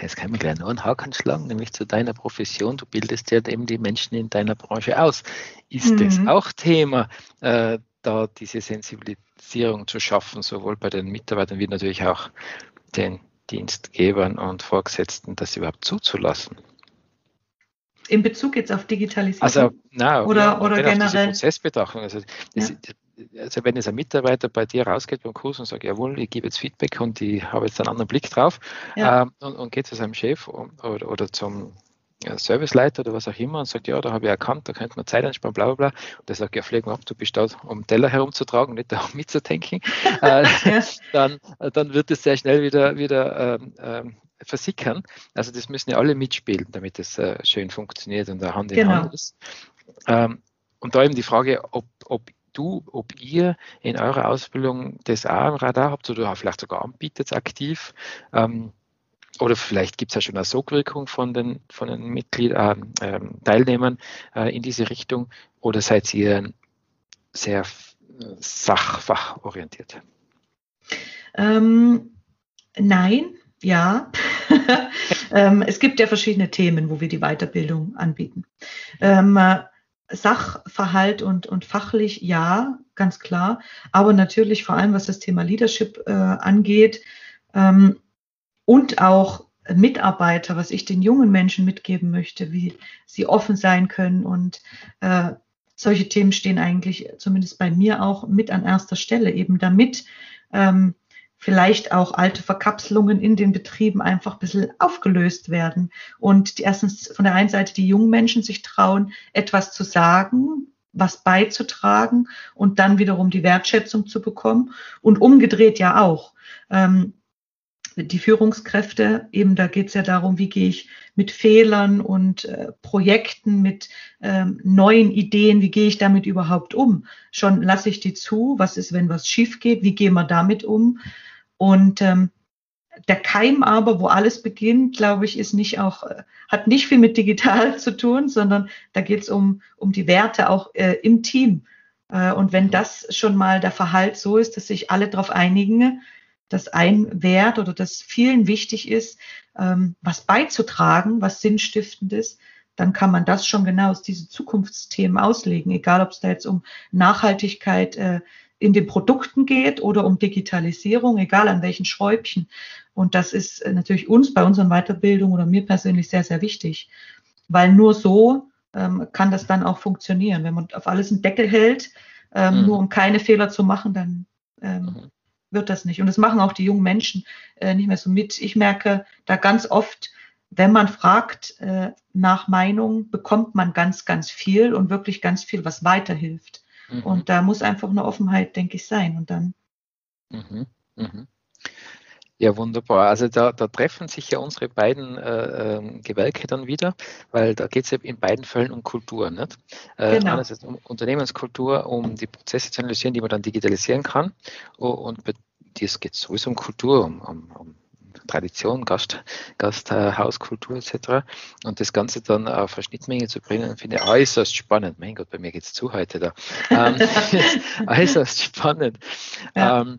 Jetzt kann man gleich noch einen Haken schlagen, nämlich zu deiner Profession. Du bildest ja eben die Menschen in deiner Branche aus. Ist mhm. das auch Thema, äh, da diese Sensibilisierung zu schaffen, sowohl bei den Mitarbeitern wie natürlich auch den Dienstgebern und Vorgesetzten, das überhaupt zuzulassen? In Bezug jetzt auf Digitalisierung? Also, na, oder, ja, oder generell? Prozessbetrachtung. Also, das, ja also wenn jetzt ein Mitarbeiter bei dir rausgeht beim Kurs und sagt, jawohl, ich gebe jetzt Feedback und ich habe jetzt einen anderen Blick drauf ja. ähm, und, und, geht zu seinem Chef oder, oder zum Serviceleiter oder was auch immer und sagt, ja, da habe ich erkannt, da könnte man Zeit einsparen, bla bla bla. Und der sagt, ja, flieg mal ab, du bist da, um Teller herumzutragen, nicht da, um mitzudenken. äh, dann, dann wird es sehr schnell wieder, wieder ähm, ähm, versickern. Also das müssen ja alle mitspielen, damit es äh, schön funktioniert und da Hand in genau. Hand ist. Ähm, und da eben die Frage, ob, ob du, ob ihr in eurer Ausbildung das auch im Radar habt oder vielleicht sogar anbietet aktiv. Ähm, oder vielleicht gibt es ja schon eine Sogwirkung von den, von den Mitgliedern, äh, Teilnehmern äh, in diese Richtung oder seid ihr sehr sachfachorientiert? Ähm, nein, ja. ähm, es gibt ja verschiedene Themen, wo wir die Weiterbildung anbieten. Ähm, Sachverhalt und, und fachlich ja, ganz klar. Aber natürlich vor allem, was das Thema Leadership äh, angeht ähm, und auch Mitarbeiter, was ich den jungen Menschen mitgeben möchte, wie sie offen sein können. Und äh, solche Themen stehen eigentlich zumindest bei mir auch mit an erster Stelle, eben damit ähm, vielleicht auch alte Verkapselungen in den Betrieben einfach ein bisschen aufgelöst werden. Und die, erstens von der einen Seite die jungen Menschen sich trauen, etwas zu sagen, was beizutragen und dann wiederum die Wertschätzung zu bekommen. Und umgedreht ja auch. Ähm, die Führungskräfte, eben da geht es ja darum, wie gehe ich mit Fehlern und äh, Projekten, mit ähm, neuen Ideen, wie gehe ich damit überhaupt um? Schon lasse ich die zu, was ist, wenn was schief geht, wie gehen wir damit um? Und ähm, der Keim aber, wo alles beginnt, glaube ich, ist nicht auch, äh, hat nicht viel mit digital zu tun, sondern da geht es um, um die Werte auch äh, im Team. Äh, und wenn das schon mal der Verhalt so ist, dass sich alle darauf einigen, dass ein Wert oder dass vielen wichtig ist, ähm, was beizutragen, was sinnstiftend ist, dann kann man das schon genau aus diesen Zukunftsthemen auslegen, egal ob es da jetzt um Nachhaltigkeit äh, in den Produkten geht oder um Digitalisierung, egal an welchen Schräubchen. Und das ist äh, natürlich uns bei unseren Weiterbildungen oder mir persönlich sehr, sehr wichtig, weil nur so ähm, kann das dann auch funktionieren. Wenn man auf alles einen Deckel hält, ähm, mhm. nur um keine Fehler zu machen, dann ähm, mhm. wird das nicht. Und das machen auch die jungen Menschen äh, nicht mehr so mit. Ich merke da ganz oft, wenn man fragt äh, nach Meinung, bekommt man ganz, ganz viel und wirklich ganz viel, was weiterhilft. Mhm. Und da muss einfach eine Offenheit, denke ich, sein. Und dann. Mhm. Mhm. Ja, wunderbar. Also da, da, treffen sich ja unsere beiden äh, ähm, Gewerke dann wieder, weil da geht es ja in beiden Fällen um Kultur. Nicht? Äh, genau. Einerseits um Unternehmenskultur, um die Prozesse zu analysieren, die man dann digitalisieren kann. Und bei dir geht es sowieso um Kultur, um, um, um Tradition, Gast, Gasthauskultur etc. Und das Ganze dann auf eine Schnittmenge zu bringen, finde ich äußerst spannend. Mein Gott, bei mir geht es zu heute da. Ähm, äußerst spannend. Ja. Ähm,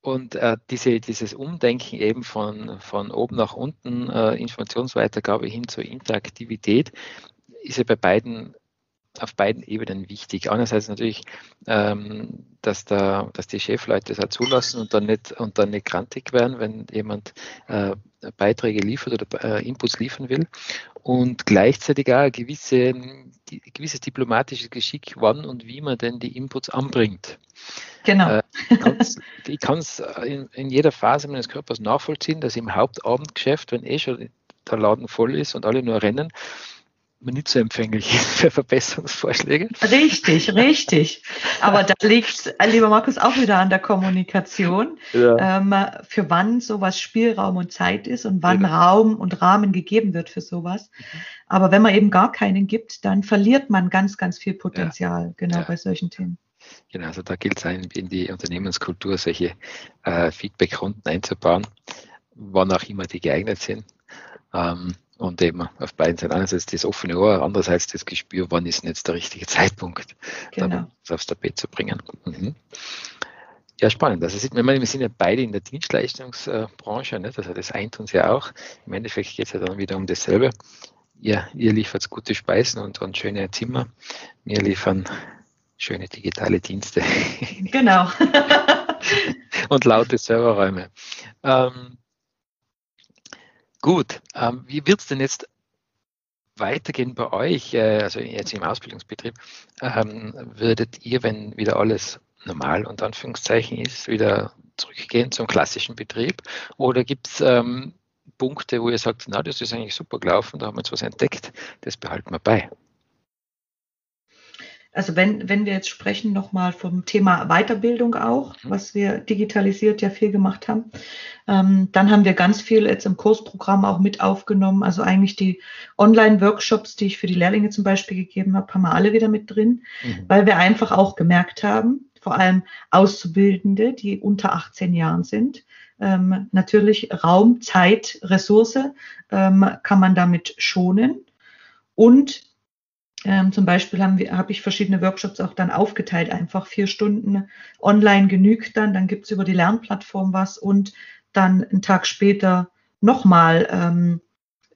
und äh, diese, dieses Umdenken eben von, von oben nach unten, äh, Informationsweitergabe hin zur Interaktivität, ist ja bei beiden auf beiden Ebenen wichtig. Einerseits natürlich, ähm, dass, da, dass die Chefleute das auch zulassen und dann nicht, und dann nicht grantig werden, wenn jemand äh, Beiträge liefert oder äh, Inputs liefern will. Und gleichzeitig auch ein gewisse, die, gewisses diplomatisches Geschick, wann und wie man denn die Inputs anbringt. Genau. Äh, ich kann es in, in, jeder Phase meines Körpers nachvollziehen, dass im Hauptabendgeschäft, wenn eh schon der Laden voll ist und alle nur rennen, man nicht so empfänglich ist für Verbesserungsvorschläge. Richtig, richtig. Aber da liegt, lieber Markus, auch wieder an der Kommunikation, ja. ähm, für wann sowas Spielraum und Zeit ist und wann ja. Raum und Rahmen gegeben wird für sowas. Mhm. Aber wenn man eben gar keinen gibt, dann verliert man ganz, ganz viel Potenzial, ja. genau bei solchen Themen. Genau, also da gilt es in die Unternehmenskultur, solche äh, Feedback-Runden einzubauen, wann auch immer die geeignet sind. Ähm, und eben auf beiden Seiten einerseits das offene Ohr, andererseits das Gespür, wann ist denn jetzt der richtige Zeitpunkt, genau. das aufs Tapet zu bringen. Mhm. Ja, spannend. Also sieht man, wir sind ja beide in der Dienstleistungsbranche, nicht? also das eint uns ja auch. Im Endeffekt geht es ja dann wieder um dasselbe. Ihr, ihr liefert gute Speisen und, und schöne Zimmer. Wir liefern schöne digitale Dienste. Genau. und laute Serverräume. Ähm, Gut, ähm, wie wird es denn jetzt weitergehen bei euch, äh, also jetzt im Ausbildungsbetrieb? Ähm, würdet ihr, wenn wieder alles normal und Anführungszeichen ist, wieder zurückgehen zum klassischen Betrieb? Oder gibt es ähm, Punkte, wo ihr sagt, na, das ist eigentlich super gelaufen, da haben wir jetzt was entdeckt, das behalten wir bei? Also wenn, wenn wir jetzt sprechen nochmal vom Thema Weiterbildung auch, mhm. was wir digitalisiert ja viel gemacht haben, ähm, dann haben wir ganz viel jetzt im Kursprogramm auch mit aufgenommen. Also eigentlich die Online-Workshops, die ich für die Lehrlinge zum Beispiel gegeben habe, haben wir alle wieder mit drin, mhm. weil wir einfach auch gemerkt haben, vor allem Auszubildende, die unter 18 Jahren sind, ähm, natürlich Raum, Zeit, Ressource ähm, kann man damit schonen. Und ähm, zum Beispiel habe ich verschiedene Workshops auch dann aufgeteilt, einfach vier Stunden online genügt dann, dann gibt es über die Lernplattform was und dann einen Tag später nochmal ähm,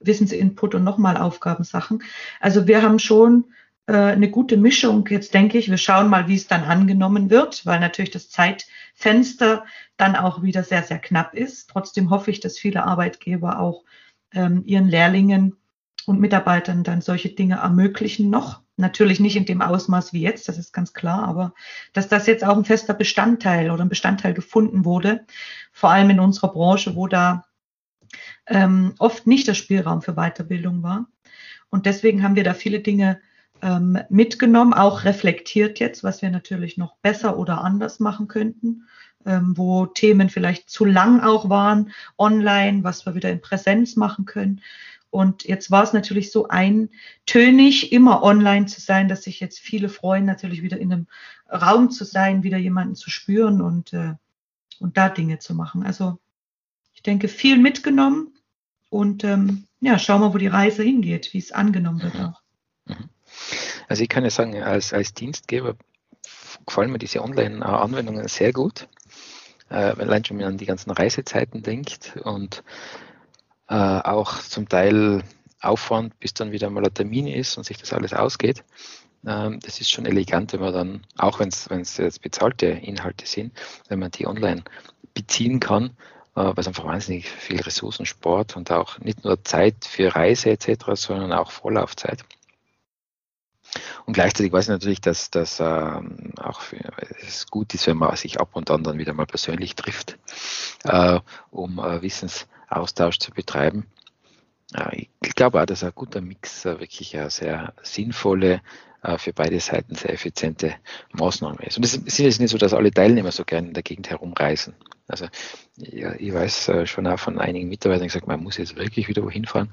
Wissensinput und nochmal Aufgabensachen. Also wir haben schon äh, eine gute Mischung. Jetzt denke ich, wir schauen mal, wie es dann angenommen wird, weil natürlich das Zeitfenster dann auch wieder sehr, sehr knapp ist. Trotzdem hoffe ich, dass viele Arbeitgeber auch ähm, ihren Lehrlingen und Mitarbeitern dann solche Dinge ermöglichen noch. Natürlich nicht in dem Ausmaß wie jetzt, das ist ganz klar, aber dass das jetzt auch ein fester Bestandteil oder ein Bestandteil gefunden wurde, vor allem in unserer Branche, wo da ähm, oft nicht der Spielraum für Weiterbildung war. Und deswegen haben wir da viele Dinge ähm, mitgenommen, auch reflektiert jetzt, was wir natürlich noch besser oder anders machen könnten, ähm, wo Themen vielleicht zu lang auch waren, online, was wir wieder in Präsenz machen können. Und jetzt war es natürlich so eintönig, immer online zu sein, dass sich jetzt viele freuen, natürlich wieder in einem Raum zu sein, wieder jemanden zu spüren und, äh, und da Dinge zu machen. Also ich denke, viel mitgenommen und ähm, ja, schauen wir, wo die Reise hingeht, wie es angenommen wird auch. Mhm. Also ich kann ja sagen, als, als Dienstgeber gefallen mir diese Online-Anwendungen sehr gut. Äh, allein schon, wenn man an die ganzen Reisezeiten denkt und äh, auch zum Teil Aufwand, bis dann wieder mal ein Termin ist und sich das alles ausgeht. Ähm, das ist schon elegant, wenn man dann, auch wenn es jetzt bezahlte Inhalte sind, wenn man die online beziehen kann, äh, weil es einfach wahnsinnig viel Ressourcen spart und auch nicht nur Zeit für Reise etc., sondern auch Vorlaufzeit. Und gleichzeitig weiß ich natürlich, dass das ähm, auch für, es gut ist, wenn man sich ab und an dann wieder mal persönlich trifft, äh, um äh, Wissens Austausch zu betreiben. Ich glaube auch, dass ein guter Mix wirklich eine sehr sinnvolle, äh, für beide Seiten sehr effiziente Maßnahme ist. Und es ist jetzt nicht so, dass alle Teilnehmer so gerne in der Gegend herumreisen. Also ja, ich weiß äh, schon auch von einigen Mitarbeitern gesagt, man muss jetzt wirklich wieder wohin fahren.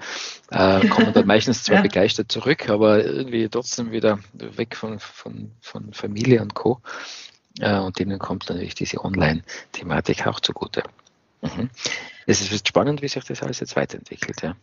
Äh, kommen dann meistens zwar ja. begeistert zurück, aber irgendwie trotzdem wieder weg von, von, von Familie und Co. Äh, und denen kommt natürlich diese Online-Thematik auch zugute. Mhm. Es ist spannend, wie sich das alles jetzt weiterentwickelt, ja.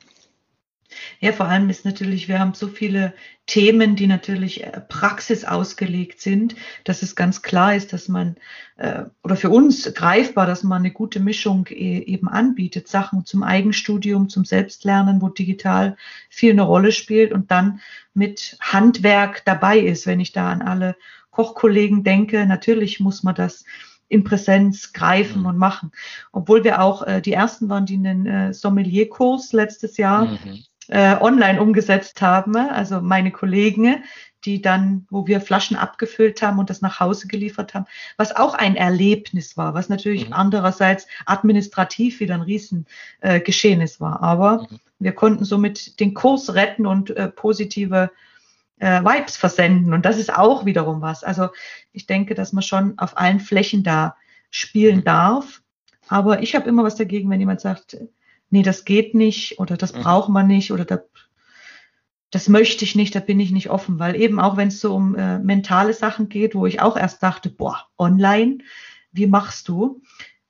Ja, vor allem ist natürlich, wir haben so viele Themen, die natürlich äh, praxisausgelegt sind, dass es ganz klar ist, dass man, äh, oder für uns greifbar, dass man eine gute Mischung e, eben anbietet. Sachen zum Eigenstudium, zum Selbstlernen, wo digital viel eine Rolle spielt und dann mit Handwerk dabei ist. Wenn ich da an alle Kochkollegen denke, natürlich muss man das in Präsenz greifen mhm. und machen. Obwohl wir auch äh, die ersten waren, die einen äh, Sommelierkurs letztes Jahr mhm. äh, online umgesetzt haben. Also meine Kollegen, die dann, wo wir Flaschen abgefüllt haben und das nach Hause geliefert haben, was auch ein Erlebnis war, was natürlich mhm. andererseits administrativ wieder ein Riesengeschehnis äh, war. Aber mhm. wir konnten somit den Kurs retten und äh, positive äh, Vibes versenden. Und das ist auch wiederum was. Also ich denke, dass man schon auf allen Flächen da spielen mhm. darf. Aber ich habe immer was dagegen, wenn jemand sagt, nee, das geht nicht oder das mhm. braucht man nicht oder da, das möchte ich nicht, da bin ich nicht offen, weil eben auch wenn es so um äh, mentale Sachen geht, wo ich auch erst dachte, boah, online, wie machst du?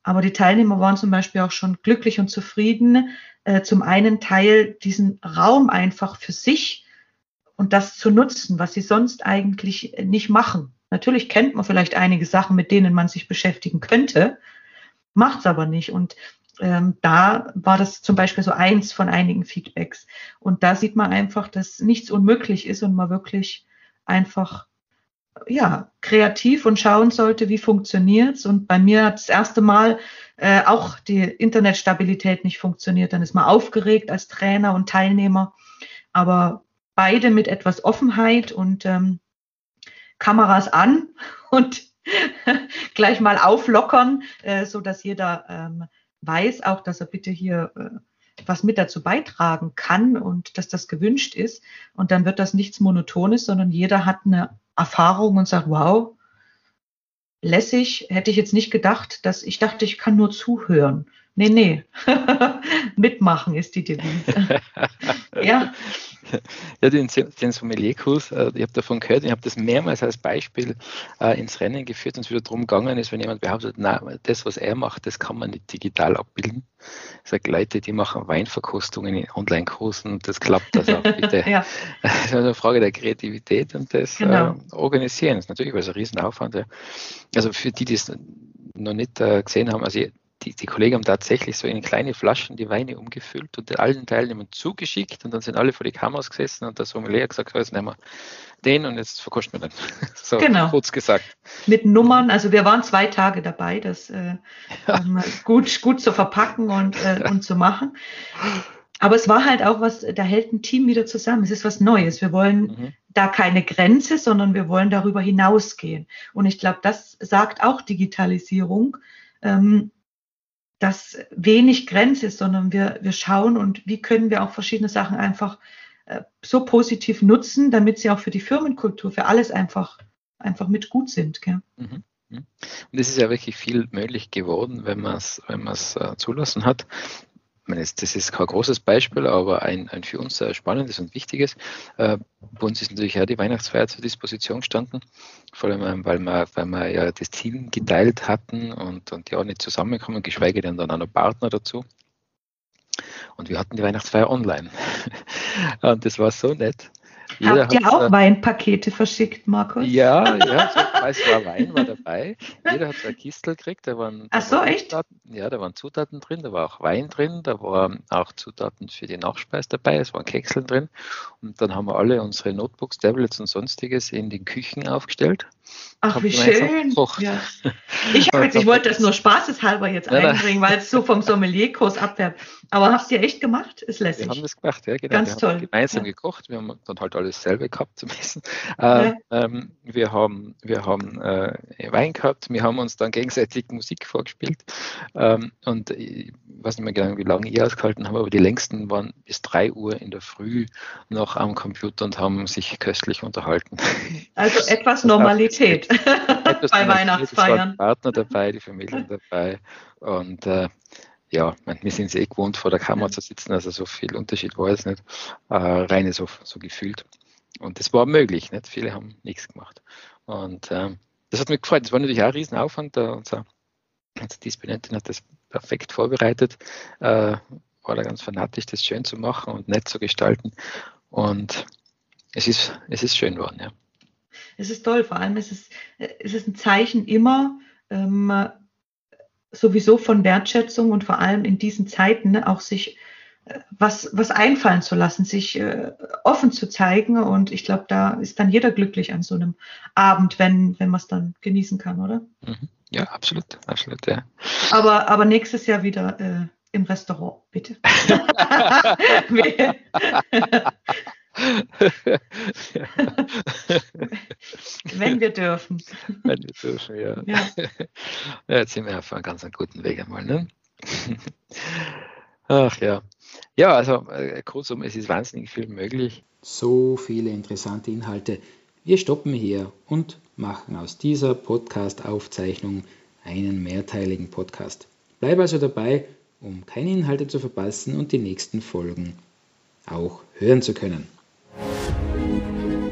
Aber die Teilnehmer waren zum Beispiel auch schon glücklich und zufrieden, äh, zum einen Teil diesen Raum einfach für sich und das zu nutzen, was sie sonst eigentlich nicht machen. Natürlich kennt man vielleicht einige Sachen, mit denen man sich beschäftigen könnte, macht es aber nicht. Und ähm, da war das zum Beispiel so eins von einigen Feedbacks. Und da sieht man einfach, dass nichts unmöglich ist und man wirklich einfach ja, kreativ und schauen sollte, wie funktioniert's. Und bei mir hat das erste Mal äh, auch die Internetstabilität nicht funktioniert. Dann ist man aufgeregt als Trainer und Teilnehmer. Aber beide mit etwas Offenheit und ähm, Kameras an und gleich mal auflockern, äh, so dass jeder ähm, weiß auch, dass er bitte hier äh, was mit dazu beitragen kann und dass das gewünscht ist. Und dann wird das nichts Monotones, sondern jeder hat eine Erfahrung und sagt, wow, lässig, hätte ich jetzt nicht gedacht, dass ich dachte, ich kann nur zuhören. Nee, nee. Mitmachen ist die Devise. ja. Ja, den, den Sommelierkurs, äh, ich habe davon gehört, ich habe das mehrmals als Beispiel äh, ins Rennen geführt und es wieder darum gegangen ist, wenn jemand behauptet, na, das, was er macht, das kann man nicht digital abbilden. Ich sage, Leute, die machen Weinverkostungen in Online-Kursen und das klappt das auch bitte. ja. Das ist eine Frage der Kreativität und des genau. äh, Organisieren. Das ist natürlich ein Riesenaufwand. Ja. Also für die, die es noch nicht äh, gesehen haben, also die, die Kollegen haben tatsächlich so in kleine Flaschen die Weine umgefüllt und allen Teilnehmern zugeschickt und dann sind alle vor die Kameras gesessen und der Sommelier gesagt, so, jetzt nehmen wir den und jetzt verkosten wir den. So genau. kurz gesagt. Mit Nummern, also wir waren zwei Tage dabei, das äh, ja. gut, gut zu verpacken und, äh, und zu machen. Aber es war halt auch was, da hält ein Team wieder zusammen. Es ist was Neues. Wir wollen mhm. da keine Grenze, sondern wir wollen darüber hinausgehen. Und ich glaube, das sagt auch Digitalisierung. Ähm, dass wenig Grenze ist, sondern wir, wir schauen und wie können wir auch verschiedene Sachen einfach äh, so positiv nutzen, damit sie auch für die Firmenkultur, für alles einfach, einfach mit gut sind. Gell? Mhm. mhm. Und es ist ja wirklich viel möglich geworden, wenn man es wenn äh, zulassen hat meine, das ist kein großes Beispiel, aber ein, ein für uns sehr spannendes und wichtiges. Äh, bei uns ist natürlich auch die Weihnachtsfeier zur Disposition gestanden, vor allem ähm, weil wir, weil wir ja das Team geteilt hatten und, und ja nicht zusammenkommen, geschweige denn dann auch noch Partner dazu. Und wir hatten die Weihnachtsfeier online. und das war so nett. Jeder Habt ihr auch äh, Weinpakete verschickt, Markus? Ja, ja, so ein war Wein war dabei. Jeder hat so ein Kistel gekriegt. Da waren, Ach so, echt? Zutaten, ja, da waren Zutaten drin, da war auch Wein drin, da waren auch Zutaten für die Nachspeise dabei, es waren Kekseln drin. Und dann haben wir alle unsere Notebooks, Tablets und sonstiges in den Küchen aufgestellt. Ach, wie schön. Ja. Ich, jetzt, ich wollte das nur spaßeshalber jetzt einbringen, weil es so vom Sommelierkurs abfärbt. Aber hast du ja echt gemacht? Ist lässig. Wir haben das gemacht, ja, genau. Ganz wir toll. Haben gemeinsam ja. gekocht. Wir haben dann halt alles selber gehabt zum Essen. Äh, ähm, wir haben, wir haben äh, Wein gehabt. Wir haben uns dann gegenseitig Musik vorgespielt. Ähm, und ich weiß nicht mehr genau, wie lange ich ausgehalten habe, aber die längsten waren bis 3 Uhr in der Früh noch am Computer und haben sich köstlich unterhalten. Also etwas Normalität etwas bei Weihnachtsfeiern. Es Partner dabei, die Familien dabei und äh, ja, wir sind es eh gewohnt, vor der Kamera zu sitzen, also so viel Unterschied war es nicht, äh, reine so, so gefühlt. Und das war möglich, nicht? viele haben nichts gemacht. Und äh, das hat mich gefreut. Das war natürlich auch ein Riesenaufwand. Da unser, unsere Disponentin hat das perfekt vorbereitet, äh, war da ganz fanatisch, das schön zu machen und nett zu gestalten. Und es ist, es ist schön geworden, ja. Es ist toll, vor allem ist es, es ist ein Zeichen immer ähm, sowieso von Wertschätzung und vor allem in diesen Zeiten ne, auch sich äh, was, was einfallen zu lassen, sich äh, offen zu zeigen. Und ich glaube, da ist dann jeder glücklich an so einem Abend, wenn, wenn man es dann genießen kann, oder? Mhm. Ja, absolut, absolut, ja. Aber, aber nächstes Jahr wieder äh, im Restaurant, bitte. Wenn wir dürfen. Wenn wir dürfen, ja. ja. ja jetzt sind wir auf einem ganz guten Weg einmal. Ne? Ach ja. Ja, also äh, kurzum, es ist wahnsinnig viel möglich. So viele interessante Inhalte. Wir stoppen hier und machen aus dieser Podcast-Aufzeichnung einen mehrteiligen Podcast. Bleib also dabei, um keine Inhalte zu verpassen und die nächsten Folgen auch hören zu können.